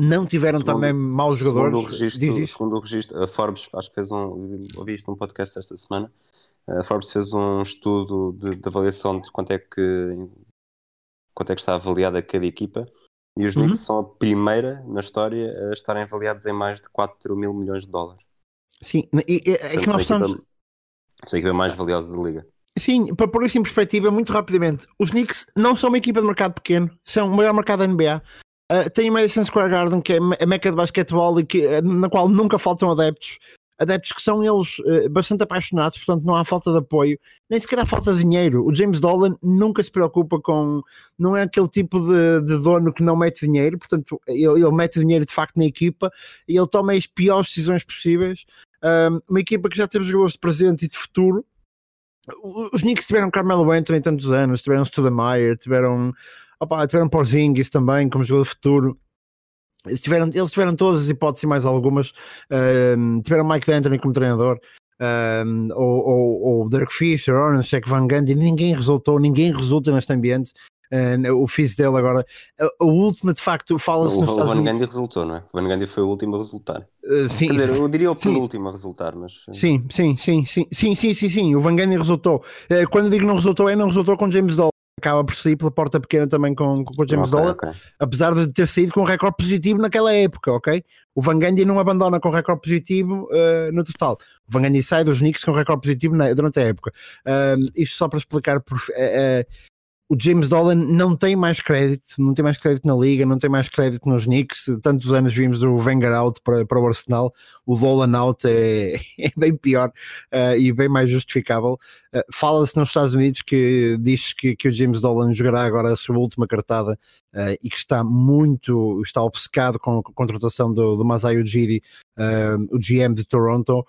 não tiveram Segundo- também maus jogadores. Segundo o registro, segundo o registro, a Forbes, acho que fez um, ouvi isto num podcast esta semana, a Forbes fez um estudo de, de avaliação de quanto é que quanto é que está avaliada cada equipa e os Uhum. Knicks são a primeira na história a estarem avaliados em mais de 4 mil milhões de dólares. Sim, e- e- é que nós estamos. equipa- a equipa mais valiosa da liga. Sim, para pôr isso em perspectiva, muito rapidamente, os Knicks não são uma equipa de mercado pequeno, são o maior mercado da NBA. Uh, tem o Madison Square Garden, que é a meca de basquetebol e que, eh, na qual nunca faltam adeptos. Adeptos que são eles eh, bastante apaixonados, portanto não há falta de apoio, nem sequer há falta de dinheiro. O James Dolan nunca se preocupa com. Não é aquele tipo de, de dono que não mete dinheiro, portanto ele, ele mete dinheiro de facto na equipa e ele toma as piores decisões possíveis. Um, uma equipa que já teve jogadores de presente e de futuro, os Knicks tiveram Carmelo Anthony tantos anos, tiveram Stoudemire, tiveram, opa, tiveram Porzingis também como jogador de futuro. Eles tiveram, eles tiveram todas as hipóteses e mais algumas. Ahm, tiveram Mike D'Antoni como treinador, ahm, ou, ou, ou Derek Fisher, Orange, Jack Van Gundy. Ninguém resultou, ninguém resulta neste ambiente. O fiz dele agora. A, a última, de facto, fala-se O, nos o Estados Van Unidos. Gandhi resultou, não é? O Van Gandhi foi o último a resultar. Ah, sim, Quer dizer, eu diria o penúltimo a resultar, mas eh, Sim, sim, sim, sim, sim, sim, sim, sim. O Van Gundy resultou. Eh, Quando eu digo não resultou, é não resultou com James Dolan. Acaba por sair pela porta pequena também com, com o James ok, Dolan, ok. apesar de ter saído com um recorde positivo naquela época, ok? O Van Gundy não abandona com recorde positivo eh, no total. O Van Gundy sai dos Knicks com recorde positivo na- durante a época. Ahm, isto só para explicar, por, eh, o James Dolan não tem mais crédito, não tem mais crédito na liga, não tem mais crédito nos Knicks. Tantos anos vimos o Wenger out para, para o Arsenal, o Dolan out é, é bem pior uh, e bem mais justificável. Uh, Fala-se nos Estados Unidos que diz que, que o James Dolan jogará agora a sua última cartada uh, e que está muito, está obcecado com a contratação do, do Masai Ujiri, o GM de Toronto.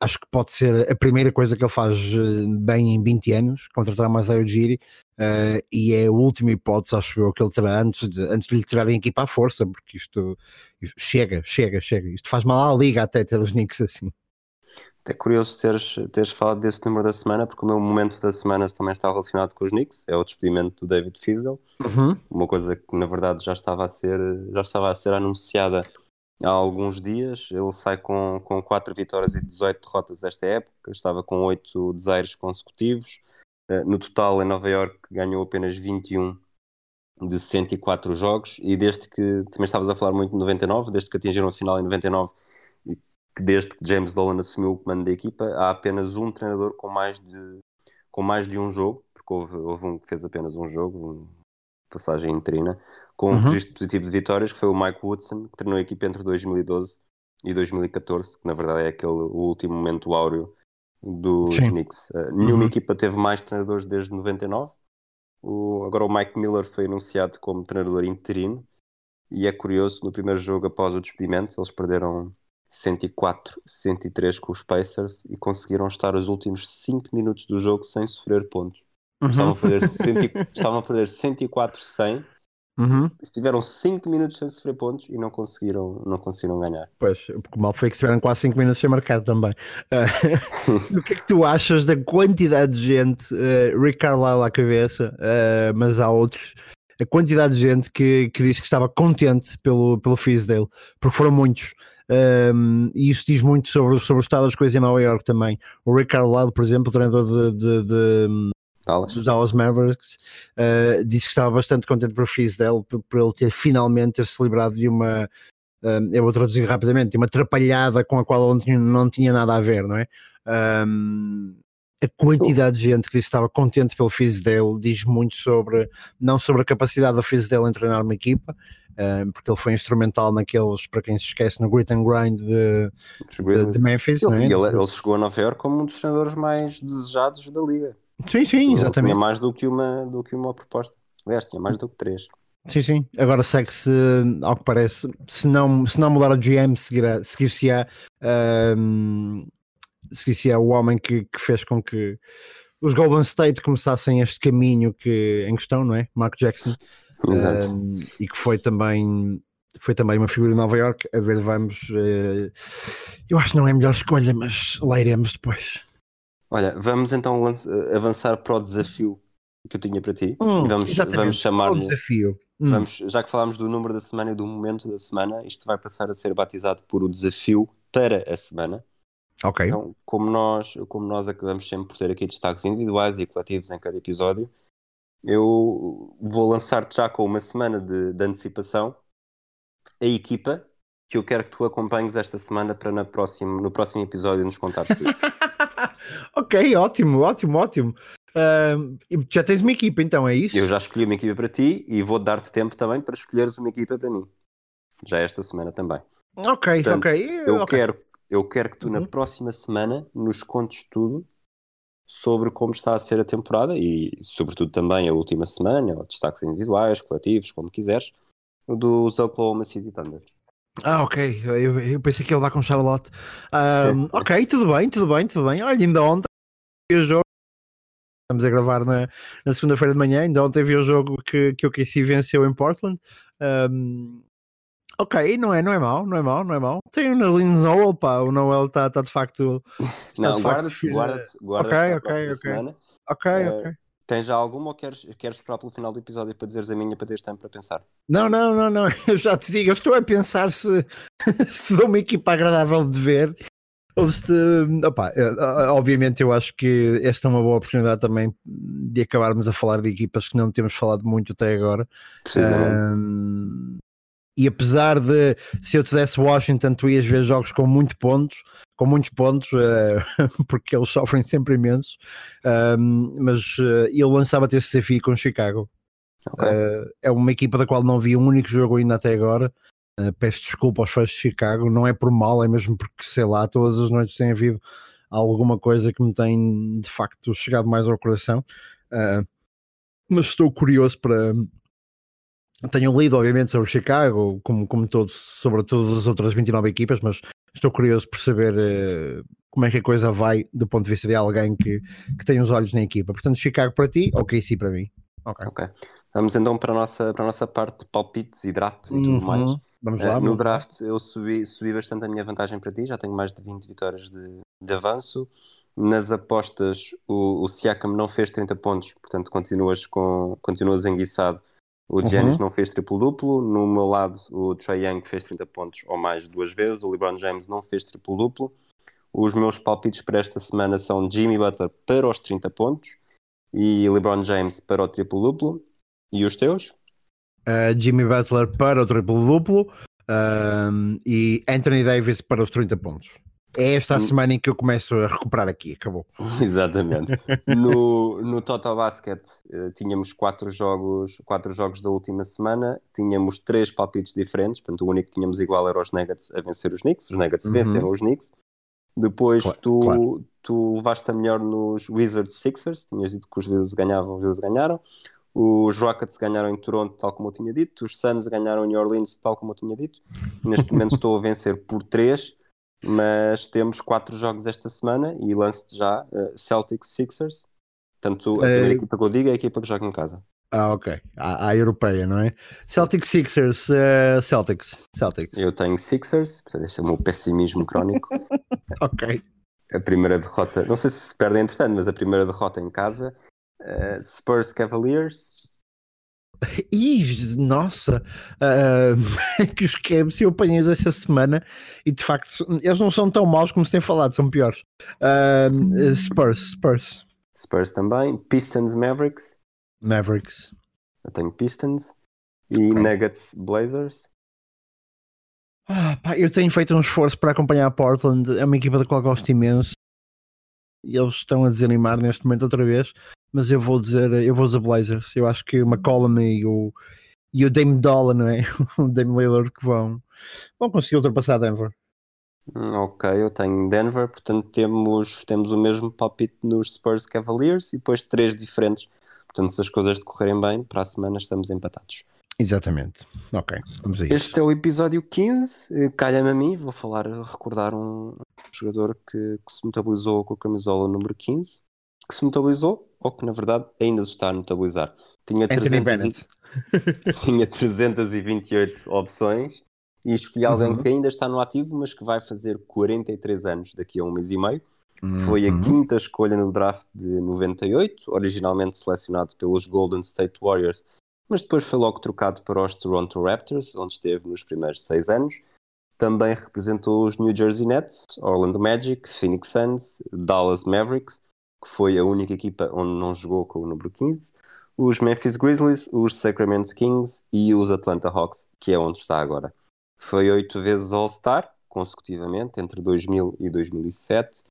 Acho que pode ser a primeira coisa que ele faz eh, bem em 20 anos, contratar mais a Ujiri, uh, e é a última hipótese, acho eu, que ele terá antes de, antes de lhe tirarem aqui para a força, porque isto, isto, chega, chega, chega. Isto faz mal à liga até ter os Knicks assim. É curioso teres, teres falado desse número da semana, porque o meu momento da semana também está relacionado com os Knicks, é o despedimento do David Fizdale, uhum. uma coisa que na verdade já estava a ser, já estava a ser anunciada há alguns dias. Ele sai com, com 4 vitórias e 18 derrotas esta época, estava com 8 desaires consecutivos. Eh, no total, em Nova York, ganhou apenas 21 de 104 jogos. E desde que também estavas a falar muito de 99, desde que atingiram a final em 99 e desde que James Dolan assumiu o comando da equipa, há apenas um treinador com mais de, com mais de um jogo, porque houve, houve um que fez apenas um jogo, passagem interina com um uhum. registro positivo de vitórias, que foi o Mike Woodson, que treinou a equipa entre 2012 e 2014, que na verdade é aquele o último momento áureo dos Sim. Knicks. Uh, nenhuma uhum. equipa teve mais treinadores desde 99. O, agora o Mike Miller foi anunciado como treinador interino e é curioso, no primeiro jogo após o despedimento, eles perderam 104-103 com os Pacers e conseguiram estar os últimos 5 minutos do jogo sem sofrer pontos. Uhum. Estavam, a perder estavam a perder 104-100 Uhum. Estiveram 5 minutos sem sofrer pontos e não conseguiram, não conseguiram ganhar. Pois, porque mal foi que estiveram quase 5 minutos sem marcar também. Uh, o que é que tu achas da quantidade de gente, uh, Rick Carlisle à cabeça, uh, mas há outros, a quantidade de gente que, que disse que estava contente pelo, pelo Fisdale, porque foram muitos. Um, e isso diz muito sobre, sobre o estado das coisas em Nova York também. O Rick Carlisle, por exemplo, treinador de, de, de Dallas. dos Dallas Mavericks, uh, disse que estava bastante contente por Fizdale, por, por ele ter finalmente ter celebrado de uma, uh, eu vou traduzir rapidamente, de uma atrapalhada com a qual ele não tinha, não tinha nada a ver, não é? Um, a quantidade de gente que disse que estava contente pelo Fizdale diz muito sobre, não sobre a capacidade do Fizdale em treinar uma equipa, um, porque ele foi instrumental naqueles, para quem se esquece, no Grit and Grind de, de, de Memphis. Ele, é? ele, ele chegou a Nova York como um dos treinadores mais desejados da liga. Sim, sim, exatamente. Tinha mais do que uma, do que uma proposta. Aliás, tinha mais do que três. Sim, sim. Agora segue-se, ao que parece, se não, se não mudar o GM, seguir-se-á um, seguir o homem que, que, fez com que os Golden State começassem este caminho que, em questão, não é? Mark Jackson. Um, e que foi também foi também uma figura em Nova York. A ver, vamos. Uh, eu acho que não é a melhor escolha, mas lá iremos depois. Olha, vamos então avançar para o desafio que eu tinha para ti. Hum, vamos vamos chamar-lhe. desafio. Hum. Vamos, já que falámos do número da semana e do momento da semana, isto vai passar a ser batizado por o desafio para a semana. Ok. Então, como nós, como nós acabamos sempre por ter aqui destaques individuais e coletivos em cada episódio, eu vou lançar-te já com uma semana de, de antecipação a equipa que eu quero que tu acompanhes esta semana para na próximo, no próximo episódio nos contares tudo. ok, ótimo, ótimo, ótimo. Uh, já tens uma equipa então, é isso? Eu já escolhi uma equipa para ti e vou dar-te tempo também para escolheres uma equipa para mim. Já esta semana também. Ok, Portanto, ok. Eu, okay. Quero, eu quero que tu uhum. na próxima semana nos contes tudo sobre como está a ser a temporada e sobretudo também a última semana, ou destaques individuais, coletivos, como quiseres, dos Oklahoma City Thunder. Ah, ok. Eu, eu pensei que ele dá com Charlotte. Um, ok, tudo bem, tudo bem, tudo bem. Olha, ainda ontem vi o jogo. Estamos a gravar na, na segunda-feira de manhã. Ainda ontem vi o jogo que, que o KC venceu em Portland. Um, ok, não é, não é mau, não é mau, não é mau. Tem o Nerlin Noel, pá. O Noel está tá de facto. Está não, guarda-te, guarda-te. Guarda ok, ok, ok. Ok, uh, ok. Tens já alguma ou queres, queres esperar pelo final do episódio para dizeres a minha para teres tempo para pensar? Não, não, não, não. Eu já te digo, eu estou a pensar se, se dou uma equipa agradável de ver ou se. Opa, eh, eh, obviamente, eu acho que esta é uma boa oportunidade também de acabarmos a falar de equipas que não temos falado muito até agora. Um, e apesar de se eu te desse Washington, tu ias ver jogos com muito pontos, com muitos pontos, uh, porque eles sofrem sempre imenso. Um, mas uh, eu lançava-te esse desafio com Chicago. Ok. Uh, é uma equipa da qual não vi um único jogo ainda até agora. Peço desculpa aos fãs de Chicago, não é por mal, é mesmo porque, sei lá, todas as noites tem havido alguma coisa que me tem de facto chegado mais ao coração. Mas estou curioso para. Tenho lido, obviamente, sobre Chicago, como, como todos, sobre todas as outras 29 equipas, mas estou curioso por saber uh, como é que a coisa vai do ponto de vista de alguém que, que tem os olhos na equipa. Portanto, Chicago para ti, ok, sim para mim. Ok. Ok. Vamos então para a nossa, para a nossa parte de palpites e drafts e tudo Uhum. mais. Vamos Eh, lá. no vamos lá. draft eu subi, subi bastante a minha vantagem para ti, já tenho mais de 20 vitórias de, de avanço. Nas apostas o, o Siakam não fez 30 pontos, portanto continuas, com, continuas enguiçado. O Uhum. Giannis não fez triplo-duplo. No meu lado, o Trae Young fez 30 pontos ou mais duas vezes. O LeBron James não fez triplo-duplo. Os meus palpites para esta semana são Jimmy Butler para os 30 pontos e LeBron James para o triplo-duplo. E os teus? Uh, Jimmy Butler para o triplo-duplo um, e Anthony Davis para os 30 pontos. É esta a Hum. semana em que eu começo a recuperar aqui, acabou. Exatamente. No, no Total Basket eh, tínhamos quatro jogos, quatro jogos da última semana, tínhamos três palpites diferentes, portanto o único que tínhamos igual era os Nuggets a vencer os Knicks, os Nuggets Uhum. venceram os Knicks. Depois Claro, tu, claro. tu levaste a melhor nos Wizards Sixers, tinhas dito que os Wizards ganhavam, os Wizards ganharam. Os Rockets ganharam em Toronto, tal como eu tinha dito. Os Suns ganharam em New Orleans, tal como eu tinha dito. Neste momento estou a vencer por três, mas temos quatro jogos esta semana e lance-te já eh, Celtics Sixers. Portanto, a primeira Eh, equipa que eu digo é a equipa que joga em casa. Ah, ok. A, a europeia, não é? Celtics Sixers, uh, Celtics, Celtics. Eu tenho Sixers, portanto, este é o meu pessimismo crónico. Ok. a primeira derrota, não sei se se perde entretanto, mas a primeira derrota em casa. eh, Spurs Cavaliers, Ih, nossa, ah, que os Cavs eu apanhei esta semana e de facto eles não são tão maus como se tem falado, são piores. Ah, Spurs, Spurs, Spurs também, Pistons Mavericks, Mavericks. eu tenho Pistons, e. Nuggets Blazers. Ah, pá, eu tenho feito um esforço para acompanhar a Portland, é uma equipa da qual gosto imenso e eles estão a desanimar neste momento outra vez, mas eu vou dizer, eu vou dizer Blazers. Eu acho que o McCollum e o, e o Dame Dolla, não é? O Dame Lillard que vão, vão conseguir ultrapassar Denver. Hum, Ok, eu tenho Denver, portanto temos, temos o mesmo palpite nos Spurs Cavaliers e depois três diferentes. Portanto, se as coisas decorrerem bem, para a semana estamos empatados. Exatamente. Ok, vamos a isso. Este é o episódio 15, eh, calha-me a mim, vou falar, recordar um jogador que, que se notabilizou com a camisola número 15, que se notabilizou, ou que na verdade ainda se está a notabilizar. Tinha, Anthony 300 Bennett. e, tinha 328 opções e escolhi alguém Uhum. que ainda está no ativo, mas que vai fazer 43 anos daqui a um mês e meio. Foi a Uhum. quinta escolha no draft de 98, originalmente selecionado pelos Golden State Warriors, mas depois foi logo trocado para os Toronto Raptors, onde esteve nos primeiros seis anos. Também representou os New Jersey Nets, Orlando Magic, Phoenix Suns, Dallas Mavericks, que foi a única equipa onde não jogou com o número 15, os Memphis Grizzlies, os Sacramento Kings e os Atlanta Hawks, que é onde está agora. Foi oito vezes All-Star, consecutivamente, entre 2000 e 2007.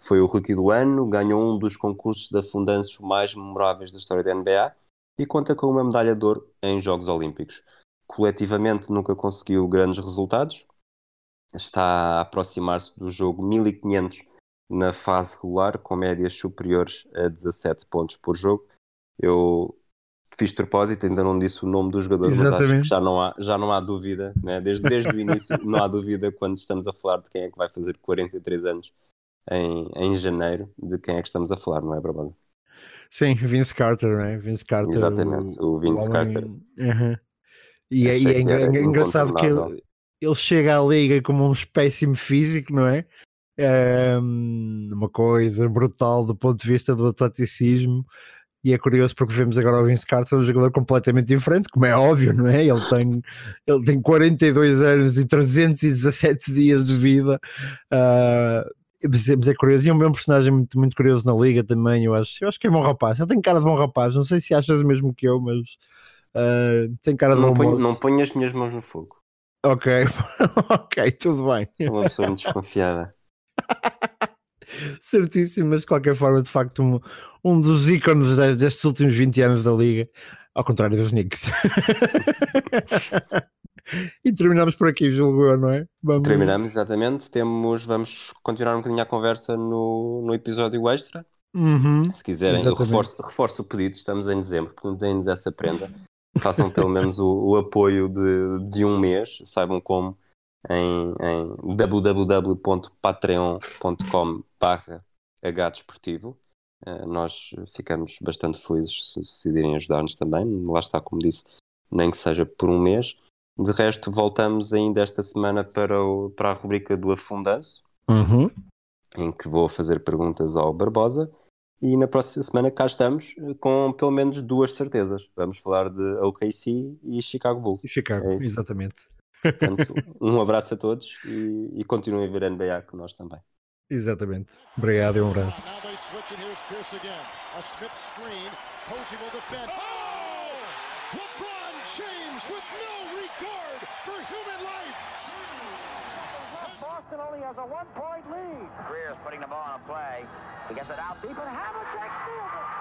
Foi o rookie do ano, ganhou um dos concursos de afundanços mais memoráveis da história da NBA e conta com uma medalha de ouro em Jogos Olímpicos. Coletivamente nunca conseguiu grandes resultados, está a aproximar-se do jogo 1500 na fase regular, com médias superiores a 17 pontos por jogo. Eu fiz propósito, ainda não disse o nome do jogador, mas Exatamente. que já não há, já não há dúvida, né? desde, desde o início não há dúvida quando estamos a falar de quem é que vai fazer 43 anos em, em janeiro, de quem é que estamos a falar, não é, Barbosa? Sim, Vince Carter, não é? Vince Carter. Exatamente, o Vince homem- Carter. Uhum. E, é, e é era engraçado que ele, ele chega à liga como um espécime físico, não é? Uma coisa brutal do ponto de vista do atleticismo. E é curioso porque vemos agora o Vince Carter, um jogador completamente diferente, como é óbvio, não é? Ele tem, ele tem 42 anos e 317 dias de vida. ah, mas é- curioso, e é um mesmo personagem muito, muito curioso na liga também. Eu acho, eu acho que é bom rapaz. Ele tem cara de bom rapaz, não sei se achas o mesmo que eu, mas ah, tem cara de Não bom ponho, moço. não ponho as minhas mãos no fogo. Ok, ok, tudo bem. Sou uma pessoa muito desconfiada. Certíssimo, mas de qualquer forma, de facto, um, um dos ícones de- destes últimos 20 anos da Liga, ao contrário dos Knicks. e terminamos por aqui, julgo eu, não é? Vamos... Terminamos, exatamente. Temos, vamos continuar um bocadinho a conversa no, no episódio extra. Uhum. Se quiserem, eu reforço, reforço o pedido, estamos em dezembro, portanto deem-nos essa prenda. Façam pelo menos o, o apoio de, de um mês, saibam como em, em www.patreon.com barra hdesportivo. Eh, nós ficamos bastante felizes se, decidirem ajudar-nos também, lá está, como disse, nem que seja por um mês. De resto, voltamos ainda esta semana para, o- para a rubrica do afundanço, Uhum. em que vou fazer perguntas ao Barbosa. E na próxima semana cá estamos eh, com pelo menos duas certezas. Vamos falar de OKC e Chicago Bulls. E Chicago, É exatamente. Portanto, um abraço a todos e, e continuem a ver NBA com nós também. Exatamente. Obrigado e um abraço. A. Oh! Boston only has a one-point lead. Greer's putting the ball on a play. He gets it out deep, and Havlicek steals it.